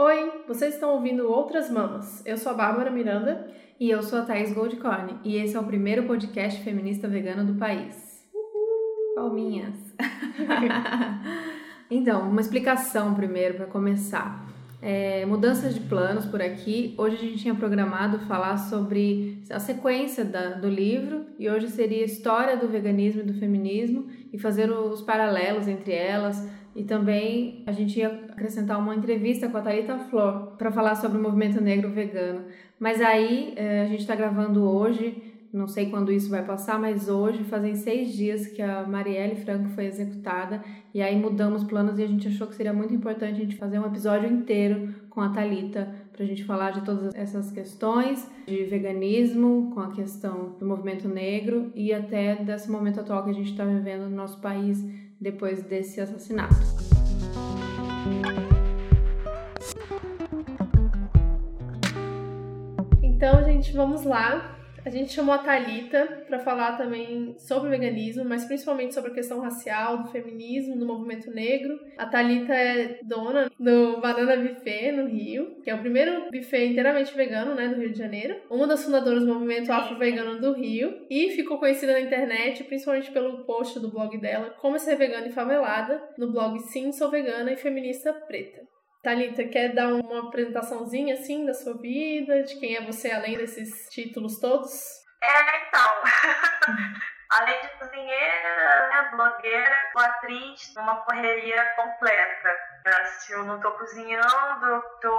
Oi, vocês estão ouvindo Outras Mamas. Eu sou a Bárbara Miranda. E eu sou a Thaís Goldcorn. E esse é o primeiro podcast feminista vegano do país. Uhul. Palminhas. então, uma explicação primeiro para começar. É, mudanças de planos por aqui. Hoje a gente tinha programado falar sobre a sequência da, do livro e hoje seria a história do veganismo e do feminismo e fazer os paralelos entre elas, e também a gente ia acrescentar uma entrevista com a Thalita Flor para falar sobre o movimento negro vegano. Mas aí eh, a gente está gravando hoje, não sei quando isso vai passar, mas hoje fazem seis dias que a Marielle Franco foi executada e aí mudamos planos e a gente achou que seria muito importante a gente fazer um episódio inteiro com a Talita para a gente falar de todas essas questões de veganismo, com a questão do movimento negro e até desse momento atual que a gente está vivendo no nosso país depois desse assassinato. Então, gente, vamos lá. A gente chamou a Talita para falar também sobre o veganismo, mas principalmente sobre a questão racial, do feminismo, do movimento negro. A Talita é dona do Banana Buffet no Rio, que é o primeiro buffet inteiramente vegano, né, do Rio de Janeiro. Uma das fundadoras do movimento afro-vegano do Rio e ficou conhecida na internet, principalmente pelo post do blog dela, Como Ser Vegana e Favelada, no blog Sim Sou Vegana e Feminista Preta. Thalita, quer dar uma apresentaçãozinha assim da sua vida, de quem é você além desses títulos todos? É, então. além de cozinheira, né, blogueira, atriz, uma correria completa. Se eu não tô cozinhando, tô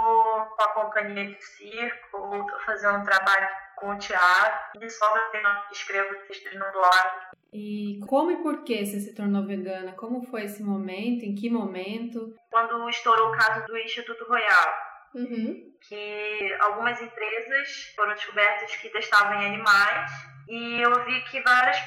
com a companhia de circo, tô fazendo um trabalho com o teatro, e sobra tempo escrevo textos no blog. E como e por que você se tornou vegana? Como foi esse momento? Em que momento? Quando estourou o caso do Instituto Royal. Uhum. Que algumas empresas foram descobertas que testavam em animais e eu vi que várias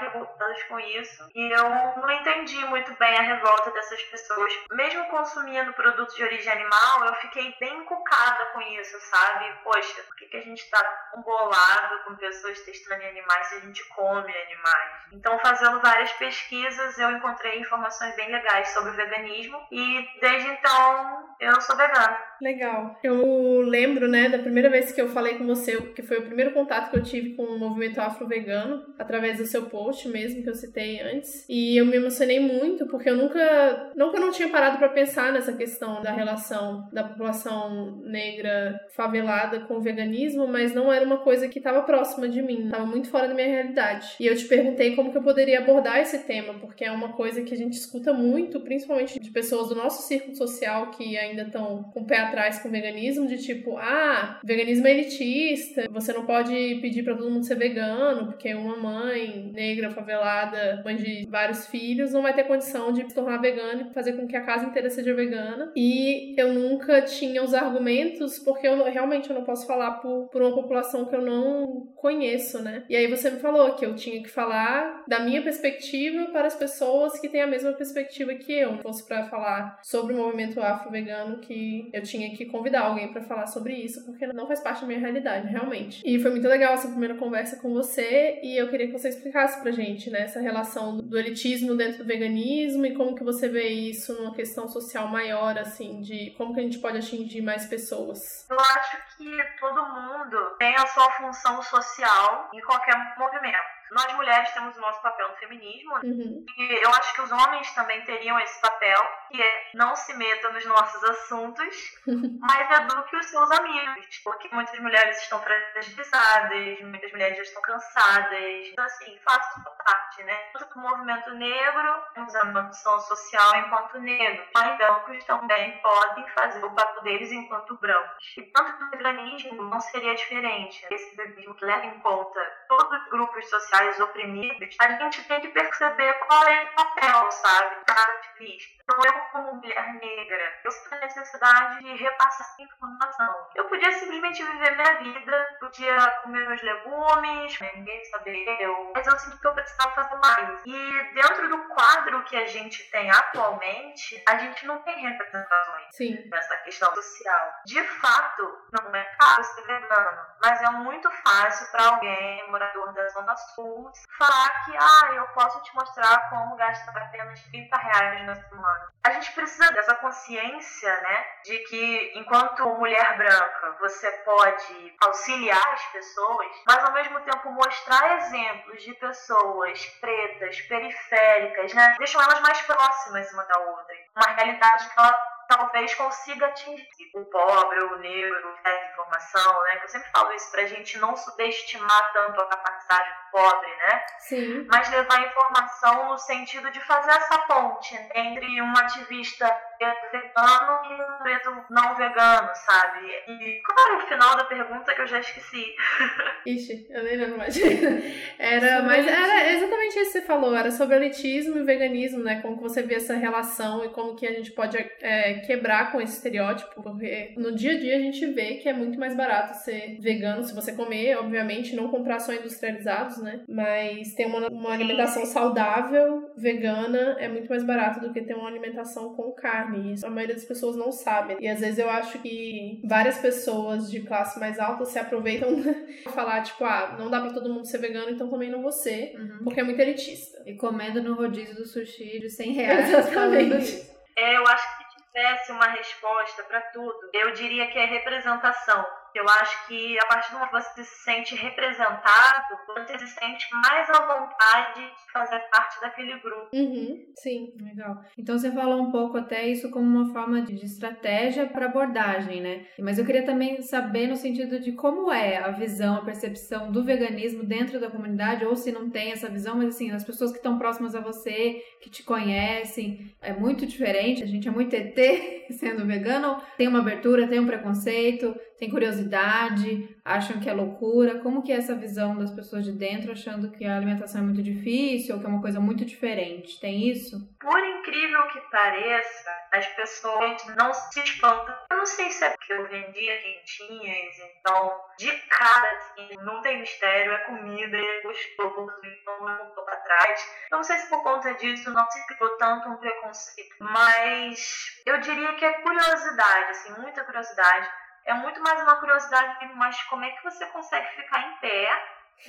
revoltadas com isso. E eu não entendi muito bem a revolta dessas pessoas. Mesmo consumindo produtos de origem animal, eu fiquei bem encucada com isso, sabe? Poxa, por que, que a gente tá tão bolado com pessoas testando animais se a gente come animais? Então, fazendo várias pesquisas, eu encontrei informações bem legais sobre o veganismo e desde então eu sou vegana. Legal. Eu lembro, né, da primeira vez que eu falei com você, que foi o primeiro contato que eu tive com o movimento afro-vegano, através do seu post mesmo, que eu citei antes. E eu me emocionei muito, porque eu nunca, nunca não tinha parado para pensar nessa questão da relação da população negra favelada com o veganismo, mas não era uma coisa que estava próxima de mim, estava muito fora da minha realidade. E eu te perguntei como que eu poderia abordar esse tema, porque é uma coisa que a gente escuta muito, principalmente de pessoas do nosso círculo social que ainda estão com o pé atrás com o veganismo, de tipo, ah, veganismo é elitista, você não pode pedir para todo mundo ser vegano, porque uma mãe negra, favelada, mãe de vários filhos, não vai ter condição de se tornar vegana e fazer com que a casa inteira seja vegana. E eu nunca tinha os argumentos, porque eu realmente eu não posso falar por, por uma população que eu não conheço, né? E aí você me falou que eu tinha que falar da minha perspectiva para as pessoas que têm a mesma perspectiva que eu. Fosse para falar sobre o movimento afro-vegano, que eu tinha que convidar alguém para falar sobre isso, porque não faz parte da minha realidade, realmente. E foi muito legal essa primeira conversa com você, e eu queria que você explicasse pra gente, né, essa relação do elitismo dentro do veganismo e como que você vê isso numa questão social maior, assim, de como que a gente pode atingir mais pessoas. Eu acho que todo mundo tem a sua função social em qualquer movimento. Nós mulheres temos o nosso papel no feminismo uhum. e eu acho que os homens também teriam esse papel, que é não se meta nos nossos assuntos, mas eduque os seus amigos, porque muitas mulheres estão fragilizadas, muitas mulheres já estão cansadas. Então, assim, faça sua parte, né? O movimento negro temos a noção social enquanto negro, mas brancos também podem fazer o papel deles enquanto brancos. E tanto o veganismo não seria diferente. Esse veganismo que leva em conta todos os grupos sociais oprimidos, a gente tem que perceber qual é o papel, sabe, da ativista. Então, eu, como mulher negra, eu sinto a necessidade de repassar essa informação. Eu podia simplesmente viver minha vida, podia comer meus legumes, ninguém saber eu, mas eu sinto que eu precisava fazer mais. E dentro do quadro que a gente tem atualmente, a gente não tem representações. Sim. Essa questão social. De fato, não é caro ser vegano, mas é muito fácil para alguém, morador da Sul, falar que, ah, eu posso te mostrar como gastar apenas 30 reais na semana. A gente precisa dessa consciência, né, de que enquanto mulher branca você pode auxiliar as pessoas, mas ao mesmo tempo mostrar exemplos de pessoas pretas, periféricas, né, deixam elas mais próximas uma da outra. Uma realidade que ela talvez consiga atingir o pobre, o negro, a informação, né? Eu sempre falo isso pra gente não subestimar tanto a capacidade pobre, né? Sim. Mas levar informação no sentido de fazer essa ponte entre um ativista vegano e um preto não vegano, sabe? E qual era o final da pergunta que eu já esqueci? Ixi, eu nem lembro mais. Era, mas era exatamente isso que você falou, era sobre elitismo e veganismo, né? Como que você vê essa relação e como que a gente pode é, quebrar com esse estereótipo, porque no dia a dia a gente vê que é muito mais barato ser vegano se você comer, obviamente, não comprar só industrializados, né? Mas ter uma, uma alimentação saudável, vegana, é muito mais barato do que ter uma alimentação com carne. Isso a maioria das pessoas não sabe. E às vezes eu acho que várias pessoas de classe mais alta se aproveitam pra falar, tipo, ah, não dá pra todo mundo ser vegano, então também não vou ser, uhum. porque é muito elitista. E comendo no rodízio do sushi de 100 reais. Exatamente. É, eu acho que tivesse uma resposta para tudo, eu diria que é representação. Eu acho que a partir do momento que você se sente representado, você se sente mais à vontade de fazer parte daquele grupo. Uhum, sim. Legal. Então você falou um pouco até isso como uma forma de estratégia para abordagem, né? Mas eu queria também saber no sentido de como é a visão, a percepção do veganismo dentro da comunidade, ou se não tem essa visão, mas assim, as pessoas que estão próximas a você, que te conhecem, é muito diferente. A gente é muito ET sendo vegano, tem uma abertura, tem um preconceito, tem curiosidade, acham que é loucura? Como que é essa visão das pessoas de dentro achando que a alimentação é muito difícil ou que é uma coisa muito diferente? Tem isso? Por incrível que pareça, as pessoas não se espantam. Eu não sei se é porque eu vendia quentinhas, então de cara assim, não tem mistério, é comida, é gostoso, então não voltou pra trás. Eu não sei se por conta disso não se criou tanto um preconceito, mas eu diria que é curiosidade, assim, muita curiosidade é muito mais uma curiosidade, mas como é que você consegue ficar em pé,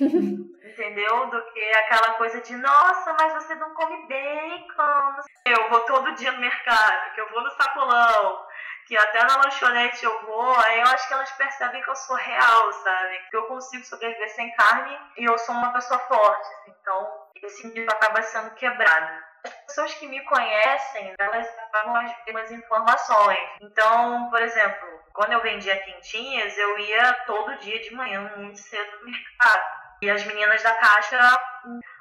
entendeu? Do que aquela coisa de, nossa, mas você não come bacon. Eu vou todo dia no mercado, que eu vou no sacolão, que até na lanchonete eu vou, aí eu acho que elas percebem que eu sou real, sabe? Que eu consigo sobreviver sem carne e eu sou uma pessoa forte. Então, esse mito acaba sendo quebrado as pessoas que me conhecem, elas acabam as mesmas informações. Então, por exemplo, quando eu vendia quentinhas, eu ia todo dia de manhã, muito cedo no mercado. E as meninas da caixa,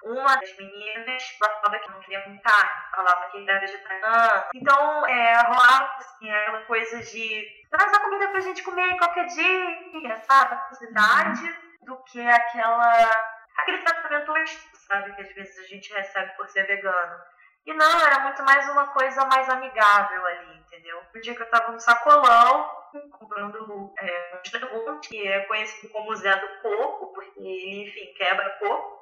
uma das meninas falava que não queria com carne, falava que era vegetariana. Então, é, rolava assim, aquela coisa de traz a comida pra gente comer qualquer dia, sabe? A curiosidade do que aquela aquele tratamento sabe, que às vezes a gente recebe por ser vegano. E não, era muito mais uma coisa mais amigável ali, entendeu? Um dia que eu tava no sacolão, comprando é, um que é conhecido como Zé do Coco, porque ele, enfim, quebra coco.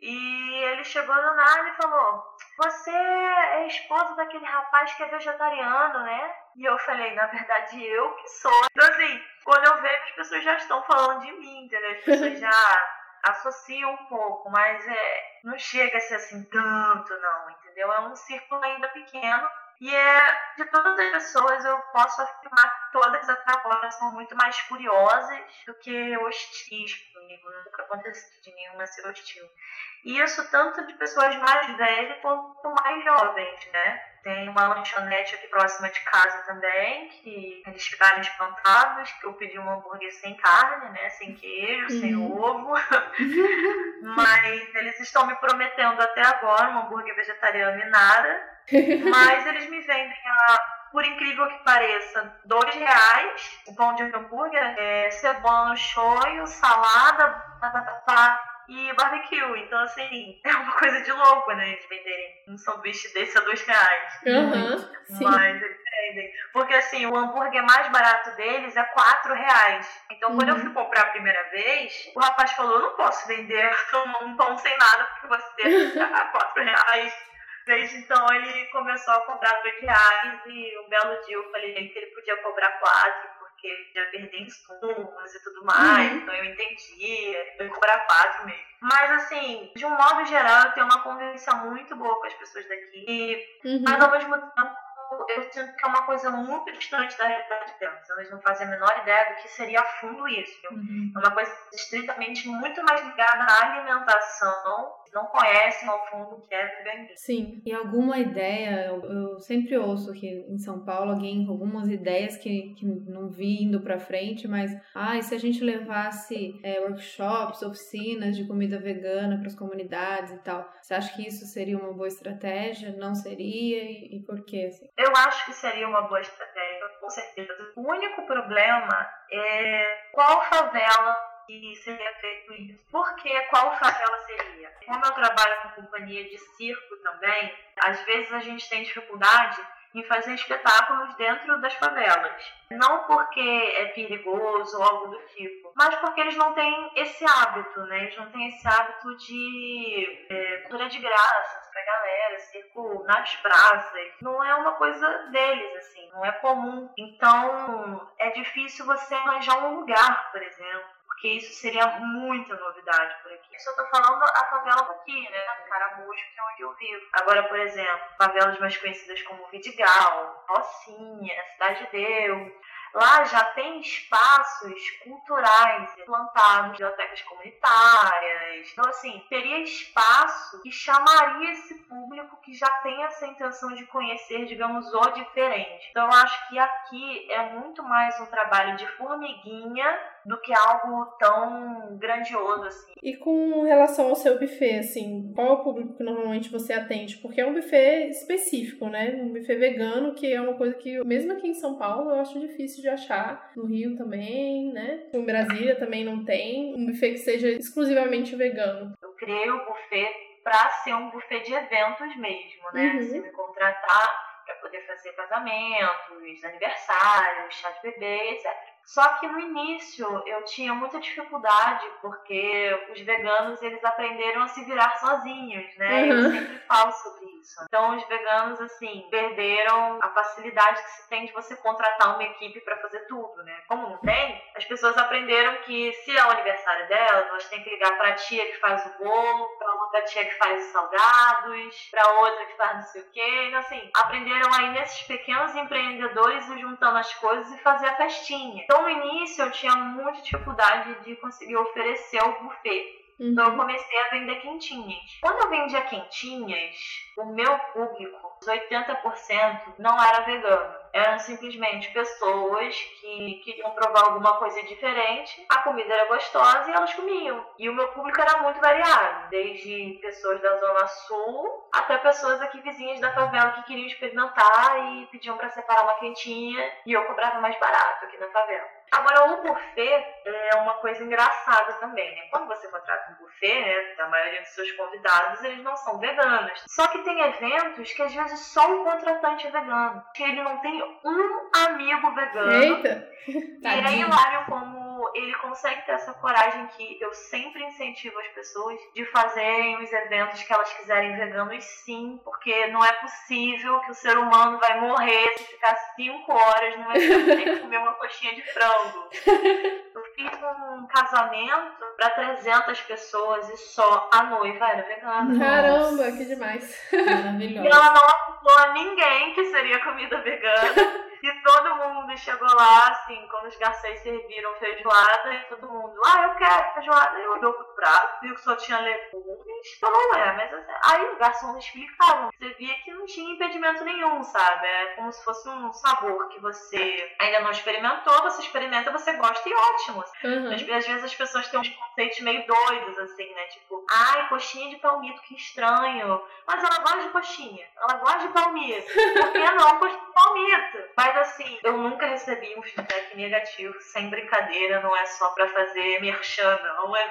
E ele chegou do nada e falou: Você é esposa daquele rapaz que é vegetariano, né? E eu falei: Na verdade, eu que sou. Então, assim, quando eu vejo, as pessoas já estão falando de mim, entendeu? As pessoas já associa um pouco, mas é, não chega a ser assim tanto, não, entendeu? É um círculo ainda pequeno. E é, de todas as pessoas, eu posso afirmar que todas até agora são muito mais curiosas do que hostis comigo. Nunca aconteceu de nenhuma ser hostil. E isso tanto de pessoas mais velhas quanto mais jovens, né? Tem uma lanchonete aqui próxima de casa também, que eles ficaram espantados, que eu pedi um hambúrguer sem carne, né? Sem queijo, uhum. sem ovo. Mas eles estão me prometendo até agora um hambúrguer vegetariano e nada. Mas eles me vendem a por incrível que pareça, dois reais o pão de hambúrguer, é, cebola no shoyu, salada, batata e barbecue. Então, assim, é uma coisa de louco, né? Eles venderem um sanduíche desse a dois reais. Uhum, Mas eles vendem. Porque, assim, o hambúrguer mais barato deles é quatro reais. Então, uhum. quando eu uhum. fui comprar a primeira vez, o rapaz falou: eu não posso vender um pão sem nada porque você a quatro reais. Desde então ele começou a comprar dois reais e um belo dia eu falei que ele podia cobrar quatro, porque ele já perder insumos e tudo mais, uhum. então eu entendi, eu cobrar quatro mesmo. Mas assim, de um modo geral, eu tenho uma convivência muito boa com as pessoas daqui, uhum. mas ao mesmo tempo eu sinto que é uma coisa muito distante da realidade delas. Elas não fazem a menor ideia do que seria a fundo isso. Uhum. É uma coisa estritamente muito mais ligada à alimentação não conhecem ao fundo o que é veganismo. Sim, e alguma ideia, eu, eu, sempre ouço aqui em São Paulo alguém com algumas ideias que, que não vi indo para frente, mas ah, se a gente levasse é, workshops, oficinas de comida vegana para as comunidades e tal, você acha que isso seria uma boa estratégia? Não seria? E, e por quê? Assim? Eu acho que seria uma boa estratégia, com certeza. O único problema é qual favela que seria feito isso. Porque qual favela seria? Como eu trabalho com companhia de circo também, às vezes a gente tem dificuldade em fazer espetáculos dentro das favelas. Não porque é perigoso ou algo do tipo, mas porque eles não têm esse hábito, né? Eles não têm esse hábito de é, cultura de graça pra galera, circo nas praças. Não é uma coisa deles, assim, não é comum. Então é difícil você arranjar um lugar, por exemplo porque isso seria muita novidade por aqui. Isso eu tô falando a favela aqui, né? Caramujo, que é onde eu vivo. Agora, por exemplo, favelas mais conhecidas como Vidigal, Rocinha, Cidade de Deus, Lá já tem espaços culturais plantados, bibliotecas comunitárias. Então, assim, teria espaço que chamaria esse público que já tem essa intenção de conhecer, digamos, o diferente. Então, acho que aqui é muito mais um trabalho de formiguinha do que algo tão grandioso assim. E com relação ao seu buffet, assim, qual é o público que normalmente você atende? Porque é um buffet específico, né? Um buffet vegano, que é uma coisa que, mesmo aqui em São Paulo, eu acho difícil de achar. No Rio também, né? Em Brasília também não tem um buffet que seja exclusivamente vegano. Eu criei o buffet para ser um buffet de eventos mesmo, né? Uhum. Se me contratar para poder fazer casamentos, aniversários, chá de bebê, etc. Só que no início eu tinha muita dificuldade porque os veganos eles aprenderam a se virar sozinhos, né? Uhum. Eu sempre falo sobre isso. Então os veganos assim perderam a facilidade que se tem de você contratar uma equipe para fazer tudo, né? Como não tem, as pessoas aprenderam que se é o aniversário delas, elas têm que ligar para a tia que faz o bolo, para outra tia que faz os salgados, para outra que faz não sei o quê. Então assim, aprenderam aí nesses pequenos empreendedores e juntando as coisas e fazer a festinha. Então, no início, eu tinha muita dificuldade de conseguir oferecer o buffet. Uhum. Então, eu comecei a vender quentinhas. Quando eu vendia quentinhas, o meu público, os 80%, não era vegano eram simplesmente pessoas que queriam provar alguma coisa diferente, a comida era gostosa e elas comiam. E o meu público era muito variado, desde pessoas da Zona Sul até pessoas aqui vizinhas da favela que queriam experimentar e pediam para separar uma quentinha e eu cobrava mais barato aqui na favela. Agora, o buffet é uma coisa engraçada também, né? Quando você contrata um buffet, né, a maioria dos seus convidados, eles não são veganos. Só que tem eventos que às vezes só o contratante é vegano, que ele não tem um amigo vegano. Eita! E é hilário como ele consegue ter essa coragem que eu sempre incentivo as pessoas de fazerem os eventos que elas quiserem veganos sim, porque não é possível que o ser humano vai morrer se ficar cinco horas no evento sem comer uma coxinha de frango. Eu fiz um casamento para 300 pessoas e só a noiva era vegana. Caramba, que demais. Maravilhoso. E ela não apontou a ninguém que seria comida vegana. E todo mundo chegou lá, assim, quando os garçons serviram feijoada, e todo mundo, ah, eu quero feijoada. E olhou prato, viu que só tinha legumes, falou, ué, mas assim, aí o garçom explicava. Você via que não tinha impedimento nenhum, sabe? É como se fosse um sabor que você ainda não experimentou, você experimenta, você gosta e ótimo. Uhum. Às vezes as pessoas têm uns conceitos meio doidos, assim, né? Tipo, ai, coxinha de palmito, que estranho. Mas ela gosta de coxinha, ela gosta de palmito. Por que não coxinha? palmito. Mas assim, eu nunca recebi um feedback negativo, sem brincadeira, não é só pra fazer merchan, não, é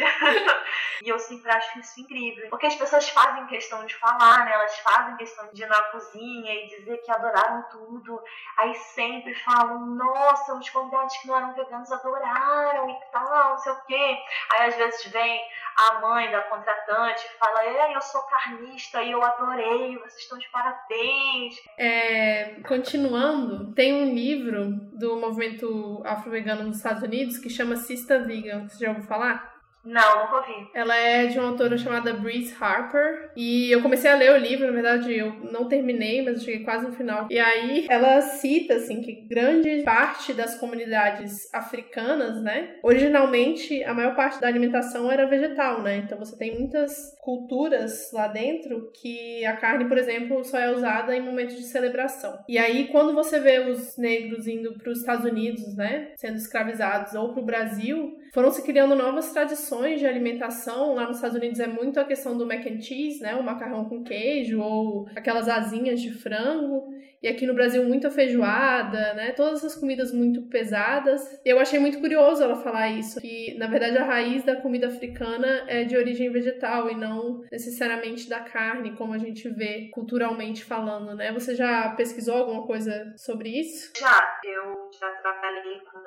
verdade. e eu sempre acho isso incrível. Porque as pessoas fazem questão de falar, né? Elas fazem questão de ir na cozinha e dizer que adoraram tudo. Aí sempre falam, nossa, os convidados que não eram veganos adoraram e tal, não sei o quê. Aí às vezes vem a mãe da contratante e fala, é, eu sou carnista e eu adorei, vocês estão de parabéns. É, continuando, tem um livro do movimento afro-vegano nos Estados Unidos que chama Sista Vegan. Você já ouviu falar? Não, nunca ouvi. Ela é de uma autora chamada Breeze Harper. E eu comecei a ler o livro, na verdade eu não terminei, mas eu cheguei quase no final. E aí ela cita, assim, que grande parte das comunidades africanas, né? Originalmente, a maior parte da alimentação era vegetal, né? Então você tem muitas culturas lá dentro que a carne, por exemplo, só é usada em momentos de celebração. E aí, quando você vê os negros indo para os Estados Unidos, né? Sendo escravizados, ou para o Brasil, foram se criando novas tradições de alimentação. Lá nos Estados Unidos é muito a questão do mac and cheese, né? O macarrão com queijo ou aquelas asinhas de frango. E aqui no Brasil muita feijoada, né? Todas essas comidas muito pesadas. Eu achei muito curioso ela falar isso, que na verdade a raiz da comida africana é de origem vegetal e não necessariamente da carne, como a gente vê culturalmente falando, né? Você já pesquisou alguma coisa sobre isso? Já, eu já trabalhei com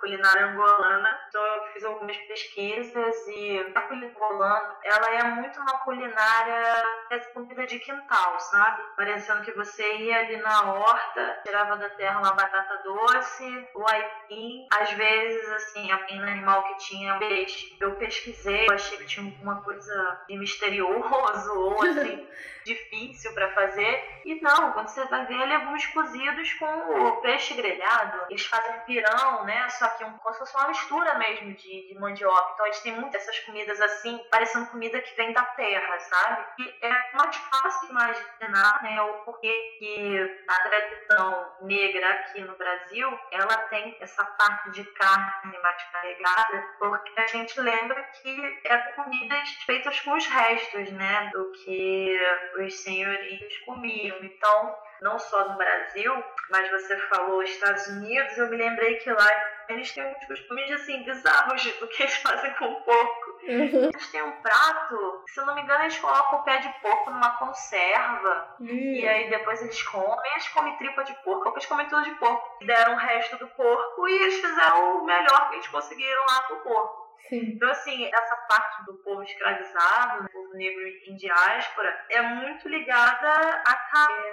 culinária angolana, então eu fiz algumas pesquisas e a culinária angolana, ela é muito uma culinária é comida de quintal, sabe? Parecendo que você ia ali na horta, tirava da terra uma batata doce, o aipim, às vezes, assim, aipim animal que tinha peixe. Eu pesquisei, eu achei que tinha alguma coisa de misterioso ou assim, difícil para fazer. E não, quando você vai ver, legumes cozidos com o peixe grelhado. Eles fazem pirão, né? Só que um, como se fosse uma mistura mesmo de, de mandioca. Então a gente tem muitas dessas comidas assim, parecendo comida que vem da terra, sabe? E é mais fácil imaginar, né, o porquê que a tradição negra aqui no Brasil, ela tem essa parte de carne mais carregada, porque a gente lembra que é comidas feitas com os restos, né, do que os senhorios comiam. Então, não só no Brasil, mas você falou Estados Unidos, eu me lembrei que lá eles têm uns costumes assim, bizarros do que eles fazem com o porco. Uhum. Eles têm um prato, se eu não me engano, eles colocam o pé de porco numa conserva. Uhum. E aí depois eles comem, eles comem tripa de porco, eles comem tudo de porco. Deram o resto do porco e eles fizeram o melhor que eles conseguiram lá com o porco. Sim. Então, assim, essa parte do povo escravizado, do povo negro em diáspora, é muito ligada a carne,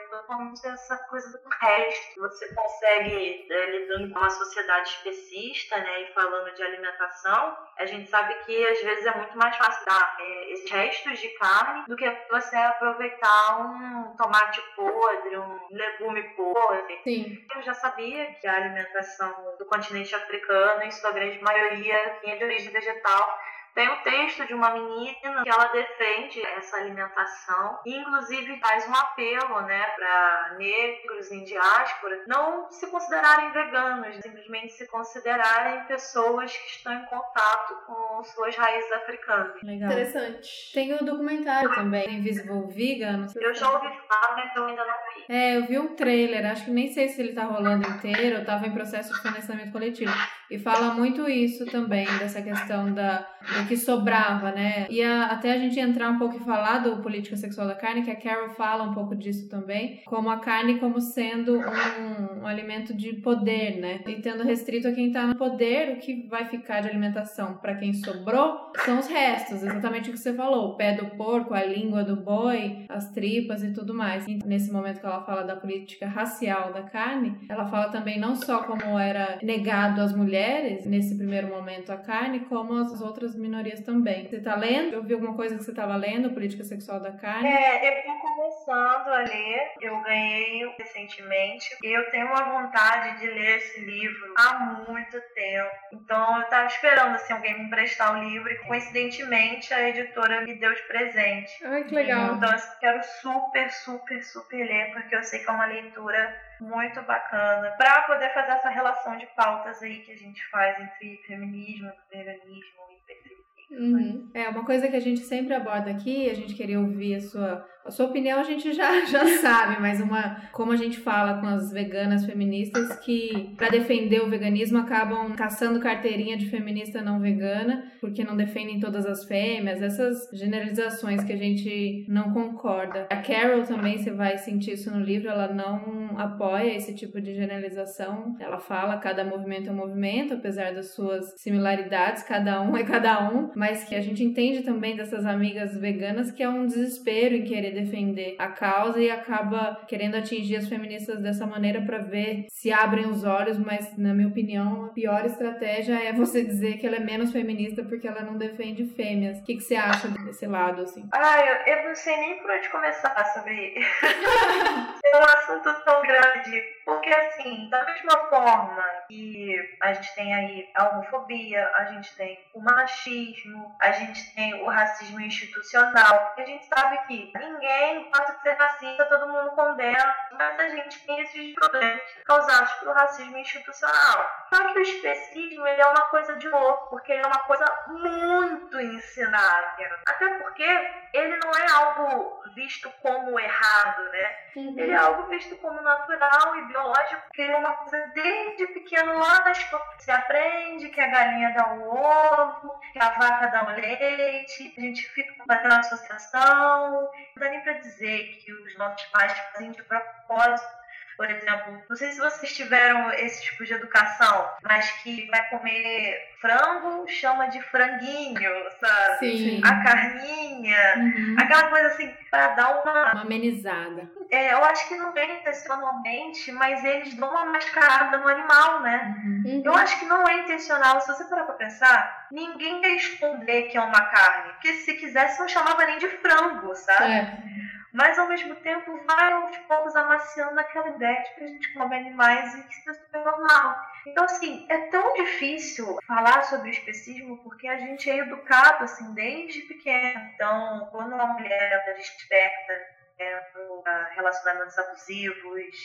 é essa coisa do resto. Você consegue, é, lidando com uma sociedade especista, né, e falando de alimentação, a gente sabe que às vezes é muito mais fácil dar é, esses restos de carne do que você aproveitar um tomate podre, um legume podre. Sim. Eu já sabia que a alimentação do continente africano, em sua grande maioria, é de origem vegetal tem um texto de uma menina que ela defende essa alimentação e inclusive faz um apelo, né, para negros em diáspora não se considerarem veganos, simplesmente se considerarem pessoas que estão em contato com suas raízes africanas. Legal. Interessante. Tem o um documentário também, Invisible Vegan. Eu já ouvi falar, mas eu ainda não vi. É, eu vi um trailer, acho que nem sei se ele tá rolando inteiro, eu tava em processo de financiamento coletivo. E fala muito isso também, dessa questão da, que sobrava, né? E a, até a gente entrar um pouco e falar do política sexual da carne, que a Carol fala um pouco disso também, como a carne como sendo um, um alimento de poder, né? E tendo restrito a quem tá no poder, o que vai ficar de alimentação para quem sobrou são os restos, exatamente o que você falou, o pé do porco, a língua do boi, as tripas e tudo mais. Nesse momento que ela fala da política racial da carne, ela fala também não só como era negado às mulheres, nesse primeiro momento, a carne, como as outras minorias também. Você tá lendo? Eu vi alguma coisa que você estava lendo, Política Sexual da Carne? É, eu tô começando a ler, eu ganhei recentemente, e eu tenho uma vontade de ler esse livro há muito tempo. Então eu tava esperando assim, alguém me emprestar o livro e coincidentemente a editora me deu de presente. Ai, que legal. Então eu quero super, super, super ler, porque eu sei que é uma leitura muito bacana para poder fazer essa relação de pautas aí que a gente faz entre feminismo, veganismo Uhum. É, uma coisa que a gente sempre aborda aqui, a gente queria ouvir a sua A sua opinião a gente já, já sabe, mas uma como a gente fala com as veganas feministas que para defender o veganismo acabam caçando carteirinha de feminista não vegana porque não defendem todas as fêmeas, essas generalizações que a gente não concorda. A Carol também você vai sentir isso no livro, ela não apoia esse tipo de generalização. Ela fala cada movimento é um movimento, apesar das suas similaridades, cada um é cada um, mas que a gente entende também dessas amigas veganas que é um desespero em querer defender a causa e acaba querendo atingir as feministas dessa maneira para ver se abrem os olhos, mas na minha opinião, a pior estratégia é você dizer que ela é menos feminista porque ela não defende fêmeas. O que, que você acha desse lado, assim? Ah, eu, não sei nem por onde começar sobre. é um assunto tão grande. Porque, assim, da mesma forma que a gente tem aí a homofobia, a gente tem o machismo, a gente tem o racismo institucional, porque a gente sabe que ninguém pode ser racista, todo mundo condena, mas a gente tem esses problemas causados pelo racismo institucional. Só que o especismo ele é uma coisa de louco, porque ele é uma coisa muito ensinável. Até porque ele não é algo visto como errado, né? Uhum. Ele é algo visto como natural e biológico, que é uma coisa desde pequeno lá na escola. Você aprende que a galinha dá um ovo, que a vaca dá um leite, a gente fica fazendo associação. Não dá nem pra dizer que os nossos pais fazem de propósito por exemplo, não sei se vocês tiveram esse tipo de educação, mas que vai comer frango, chama de franguinho, sabe? Sim. A carninha, uhum. aquela coisa assim, para dar uma... Uma amenizada. É, eu acho que não é intencionalmente, mas eles dão uma mascarada no animal, né? Uhum. Eu acho que não é intencional. Se você parar pra pensar, ninguém quer esconder que é uma carne. Porque se quisesse, não chamava nem de frango, sabe? É mas ao mesmo tempo vai aos poucos amaciando aquela ideia de que a gente come animais e que isso é super normal. Então, assim, é tão difícil falar sobre o especismo porque a gente é educado, assim, desde pequeno. Então, quando uma mulher ela desperta né, relacionamentos abusivos,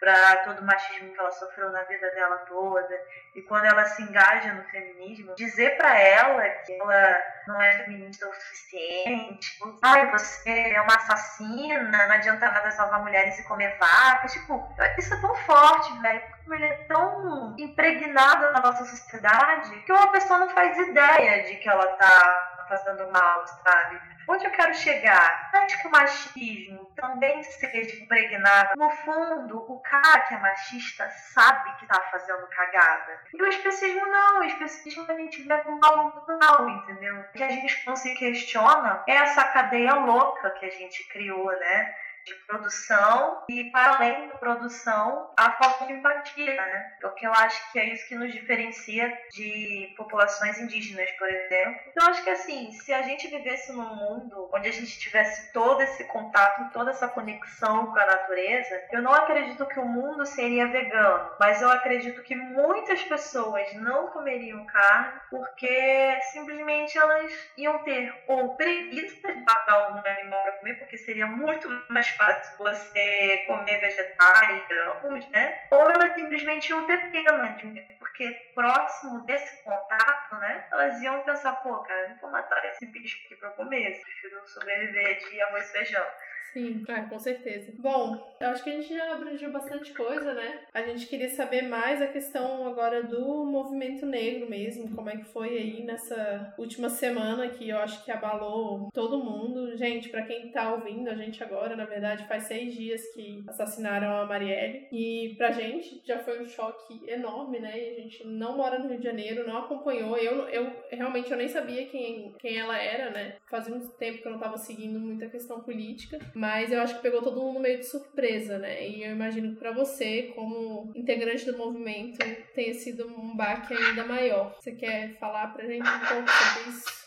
para todo o machismo que ela sofreu na vida dela toda. E quando ela se engaja no feminismo, dizer para ela que ela não é feminista o suficiente, ai, você é uma assassina, não adianta nada salvar mulheres e comer vacas. Tipo, isso é tão forte, velho, ele é tão impregnado na nossa sociedade que uma pessoa não faz ideia de que ela tá fazendo mal, sabe? Onde eu quero chegar? Acho que o machismo também seja impregnado. No fundo, o cara que é machista sabe que tá fazendo cagada. E o especismo não. O especismo a gente vê como algo natural, entendeu? Que a gente não se questiona é essa cadeia louca que a gente criou, né? De produção e, para além da produção, a falta de empatia, né? Porque eu acho que é isso que nos diferencia de populações indígenas, por exemplo. Então, acho que, assim, se a gente vivesse num mundo onde a gente tivesse todo esse contato, toda essa conexão com a natureza, eu não acredito que o mundo seria vegano, mas eu acredito que muitas pessoas não comeriam carne porque simplesmente elas iam ter ou preguiça de matar um animal para comer, porque seria muito mais fácil você comer vegetais grãos, né? Ou elas simplesmente iam ter pena, porque próximo desse contato, né? Elas iam pensar, pô, cara, não vou matar esse bicho aqui pra comer, prefiro sobreviver de arroz e feijão. Sim, é, com certeza. Bom, eu acho que a gente já abrangiu bastante coisa, né? A gente queria saber mais a questão agora do movimento negro mesmo, como é que foi aí nessa última semana que eu acho que abalou todo mundo. Gente, para quem tá ouvindo a gente agora, na verdade, faz seis dias que assassinaram a Marielle. E pra gente já foi um choque enorme, né? E a gente não mora no Rio de Janeiro, não acompanhou. Eu, eu realmente eu nem sabia quem, quem ela era, né? Fazia um tempo que eu não tava seguindo muita questão política. Mas eu acho que pegou todo mundo meio de surpresa, né? E eu imagino que para você, como integrante do movimento, tenha sido um baque ainda maior. Você quer falar pra gente um pouco sobre isso?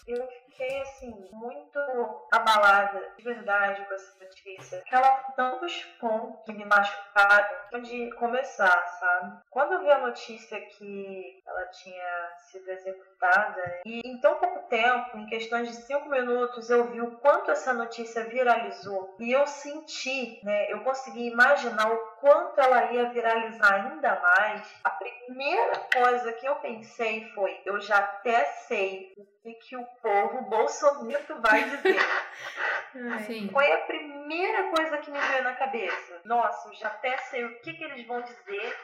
Fiquei, assim, muito abalada, de verdade, com essa notícia. Que ela tantos pontos que me machucaram de começar, sabe? Quando eu vi a notícia que ela tinha sido executada, e em tão pouco tempo, em questões de cinco minutos, eu vi o quanto essa notícia viralizou. E eu senti, né? Eu consegui imaginar o quanto ela ia viralizar ainda mais. A primeira coisa que eu pensei foi: eu já até sei o que, que o povo bolsonaro vai dizer. Sim. Foi a primeira coisa que me veio na cabeça. Nossa, eu já até sei o que, que eles vão dizer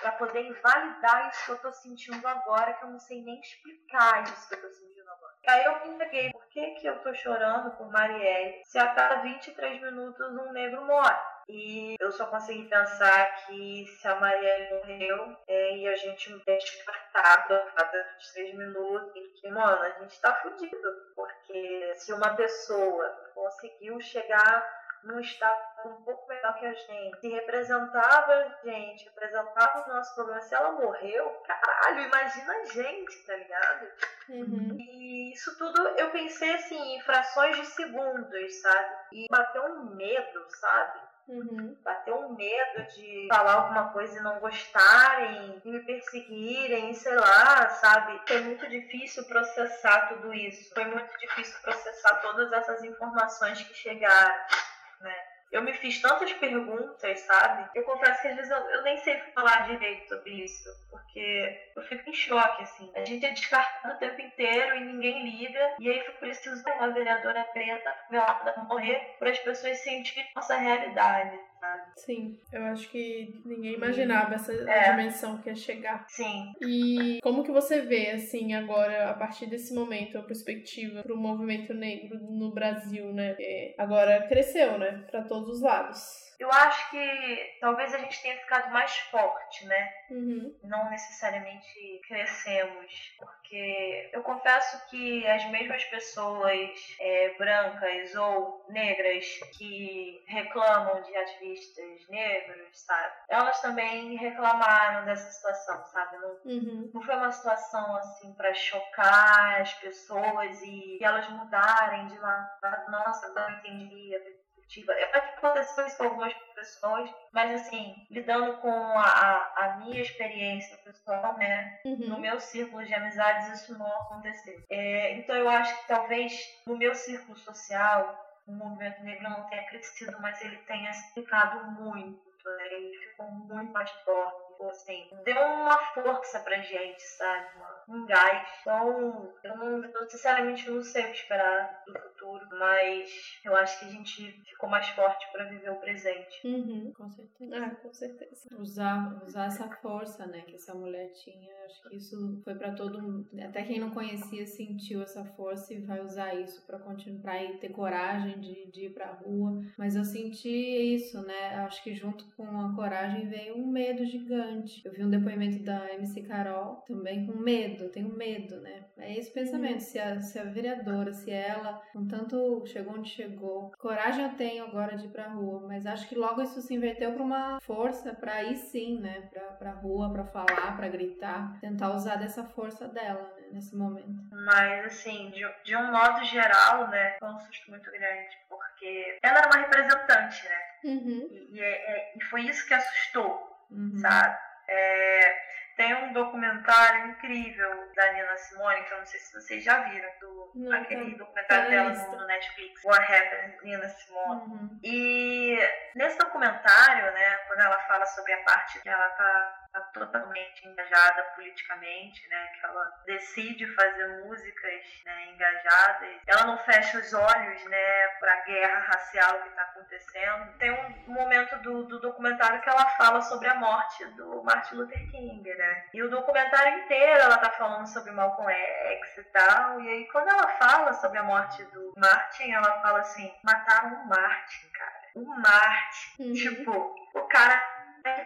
para poder invalidar isso que eu tô sentindo agora, que eu não sei nem explicar isso que eu tô sentindo agora. Aí eu me peguei, por que, que eu tô chorando por Marielle se a cada 23 minutos um negro morre? E eu só consegui pensar que se a Marielle morreu é, e a gente é descartado a cada 23 minutos, e que, mano, a gente tá fudido. Porque se uma pessoa conseguiu chegar num estado um pouco melhor que a gente, se representava a gente, representava os nossos problemas, se ela morreu, caralho, imagina a gente, tá ligado? Uhum. E isso tudo eu pensei assim, em frações de segundos, sabe? E bateu um medo, sabe? Uhum. Bateu um medo de falar alguma coisa e não gostarem, me perseguirem, sei lá, sabe? Foi muito difícil processar tudo isso. Foi muito difícil processar todas essas informações que chegaram, né? Eu me fiz tantas perguntas, sabe? Eu confesso que às vezes eu, eu, nem sei falar direito sobre isso, porque eu fico em choque, assim. A gente é descartado o tempo inteiro e ninguém liga, e aí foi preciso uma vereadora preta velada morrer para as pessoas sentirem nossa realidade. Sim, eu acho que ninguém imaginava essa É. dimensão que ia chegar. Sim. E como que você vê, assim, agora, a partir desse momento, a perspectiva para o movimento negro no Brasil, né? Porque agora cresceu, né? Para todos os lados. Eu acho que talvez a gente tenha ficado mais forte, né? Uhum. não necessariamente crescemos, porque eu confesso que as mesmas pessoas é, brancas ou negras que reclamam de ativistas negros, sabe? Elas também reclamaram dessa situação, sabe? Não, Uhum. não foi uma situação assim para chocar as pessoas e, e elas mudarem de lá. Nossa, não entendi a perspectiva. É para que aconteceu isso com algumas pessoas, mas assim, lidando com a, a, a minha experiência pessoal, né? No Uhum. meu círculo de amizades isso não aconteceu. É, então eu acho que talvez no meu círculo social o movimento negro não tenha crescido, mas ele tenha ficado muito. Né? Ele ficou muito mais forte. Ficou assim, deu uma força pra gente, sabe? Um gás. Então, eu não, eu sinceramente não sei o que esperar do futuro, mas eu acho que a gente ficou mais forte pra viver o presente. Uhum. Com certeza. Ah, com certeza. Usar, usar essa força, né, que essa mulher tinha. Acho que isso foi pra todo mundo. Até quem não conhecia sentiu essa força e vai usar isso pra continuar e ter coragem de, de ir pra rua. Mas eu senti isso, né? Acho que junto com a coragem veio um medo gigante. Eu vi um depoimento da MC Carol também com medo, tenho medo, né? É esse pensamento. Se a, se a vereadora, se ela, com tanto chegou onde chegou, coragem eu tenho agora de ir pra rua, mas acho que logo isso se inverteu pra uma força pra ir sim, né? Pra, pra rua, pra falar, pra gritar, tentar usar dessa força dela, né? Nesse momento. Mas, assim, de, de um modo geral, né, foi um susto muito grande, porque ela era uma representante, né? Uhum. E, e é- é- e foi isso que assustou, Uhum. sabe? É, tem um documentário incrível da Nina Simone, que eu não sei se vocês já viram, do, Não, aquele documentário tá na dela no, no Netflix, What Happened Nina Simone. Uhum. E nesse documentário, né, quando ela fala sobre a parte que ela tá, tá totalmente engajada politicamente, né, que ela decide fazer músicas né, engajadas, ela não fecha os olhos, né, para a guerra racial que está acontecendo. Tem um momento do, do documentário que ela fala sobre a morte do Martin Luther King, né, e o documentário inteiro ela tá falando sobre Malcolm X e tal, e aí quando ela fala sobre a morte do Martin, ela fala assim, mataram o Martin, cara. O Martin. Uhum. Tipo, o cara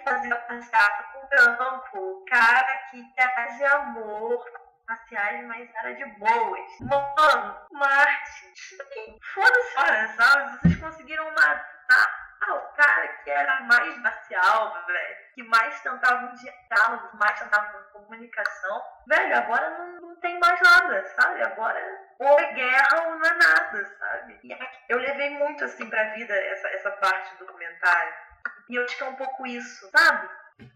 fazia passeata com o cara que quer fazer amor raciais, mas era de boas. Mano, Martin, assim, foda-se, olha, sabe? Vocês conseguiram matar o cara que era mais racial, velho. Que mais tentava um diálogo, mais tentava comunicação. Velho, agora não, não tem mais nada, sabe? Agora ou é guerra ou não é nada, sabe? E aqui- eu levei muito assim pra vida essa, essa parte do documentário. E eu acho que é um pouco isso, sabe?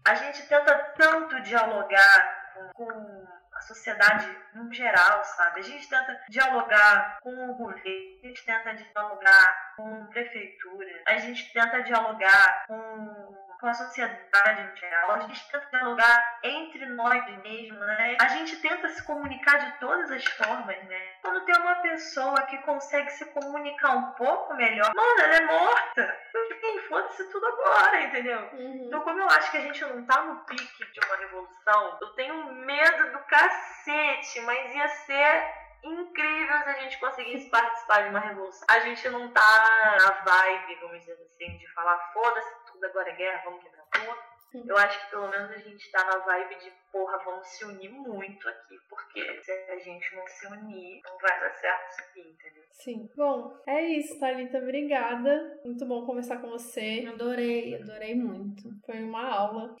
A gente tenta tanto dialogar com, com a sociedade no geral, sabe? A gente tenta dialogar com o governo, a gente tenta dialogar com prefeitura, a gente tenta dialogar com com a sociedade em geral. A gente tenta dialogar entre nós mesmos, né? A gente tenta se comunicar de todas as formas, né? Quando tem uma pessoa que consegue se comunicar um pouco melhor, mano, ela é morta. Enfim, foda-se tudo agora, entendeu? Uhum. Então, como eu acho que a gente não tá no pique de uma revolução, eu tenho medo do cacete, mas ia ser incrível se a gente conseguisse participar de uma revolução. A gente não tá na vibe, vamos dizer assim, de falar foda-se tudo, agora é guerra, vamos quebrar tudo. Eu acho que pelo menos a gente tá na vibe de, porra, vamos se unir muito aqui, porque se a gente não se unir, não vai dar certo isso aqui, entendeu? Sim. Bom, é isso, Thalita. Obrigada. Muito bom conversar com você. Adorei, adorei muito. Foi uma aula.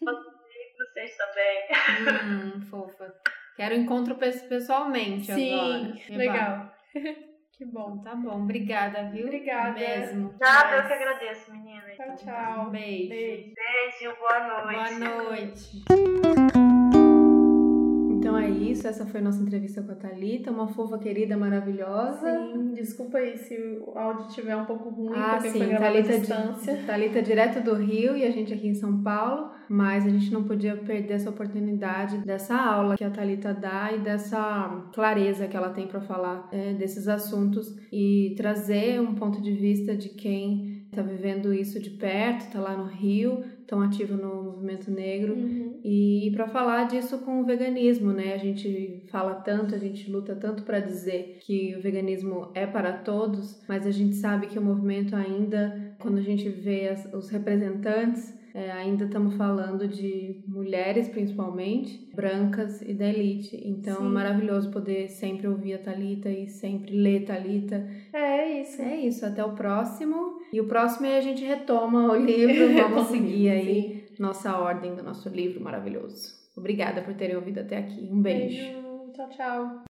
Vocês também. Hum, fofa. Quero encontro pes- pessoalmente Sim, agora. Eba. legal. que bom. Bom, tá bom. Obrigada, viu? Obrigada. Mesmo. Nada, eu Mas- que agradeço, meninas. Tchau, tchau. Um beijo. Beijo. Beijo, boa noite. Boa noite. Então é isso, essa foi a nossa entrevista com a Thalita, uma fofa querida, maravilhosa. Sim, desculpa aí se o áudio estiver um pouco ruim, Ah, porque sim, foi gravado à Thalita, distância. di- Thalita direto do Rio e a gente aqui em São Paulo, mas a gente não podia perder essa oportunidade dessa aula que a Thalita dá e dessa clareza que ela tem para falar é, desses assuntos e trazer um ponto de vista de quem está vivendo isso de perto, está lá no Rio, tão ativo no movimento negro. Uhum. E para falar disso com o veganismo, né? A gente fala tanto, a gente luta tanto para dizer que o veganismo é para todos, mas a gente sabe que o movimento ainda, quando a gente vê as- os representantes, é, ainda estamos falando de mulheres principalmente, brancas e da elite. Então Sim. é maravilhoso poder sempre ouvir a Talita e sempre ler Talita. É isso. É isso, até o próximo. E o próximo é a gente retoma o livro, vamos seguir aí nossa ordem do nosso livro maravilhoso. Obrigada por terem ouvido até aqui. Um beijo. Beijo. Tchau, tchau.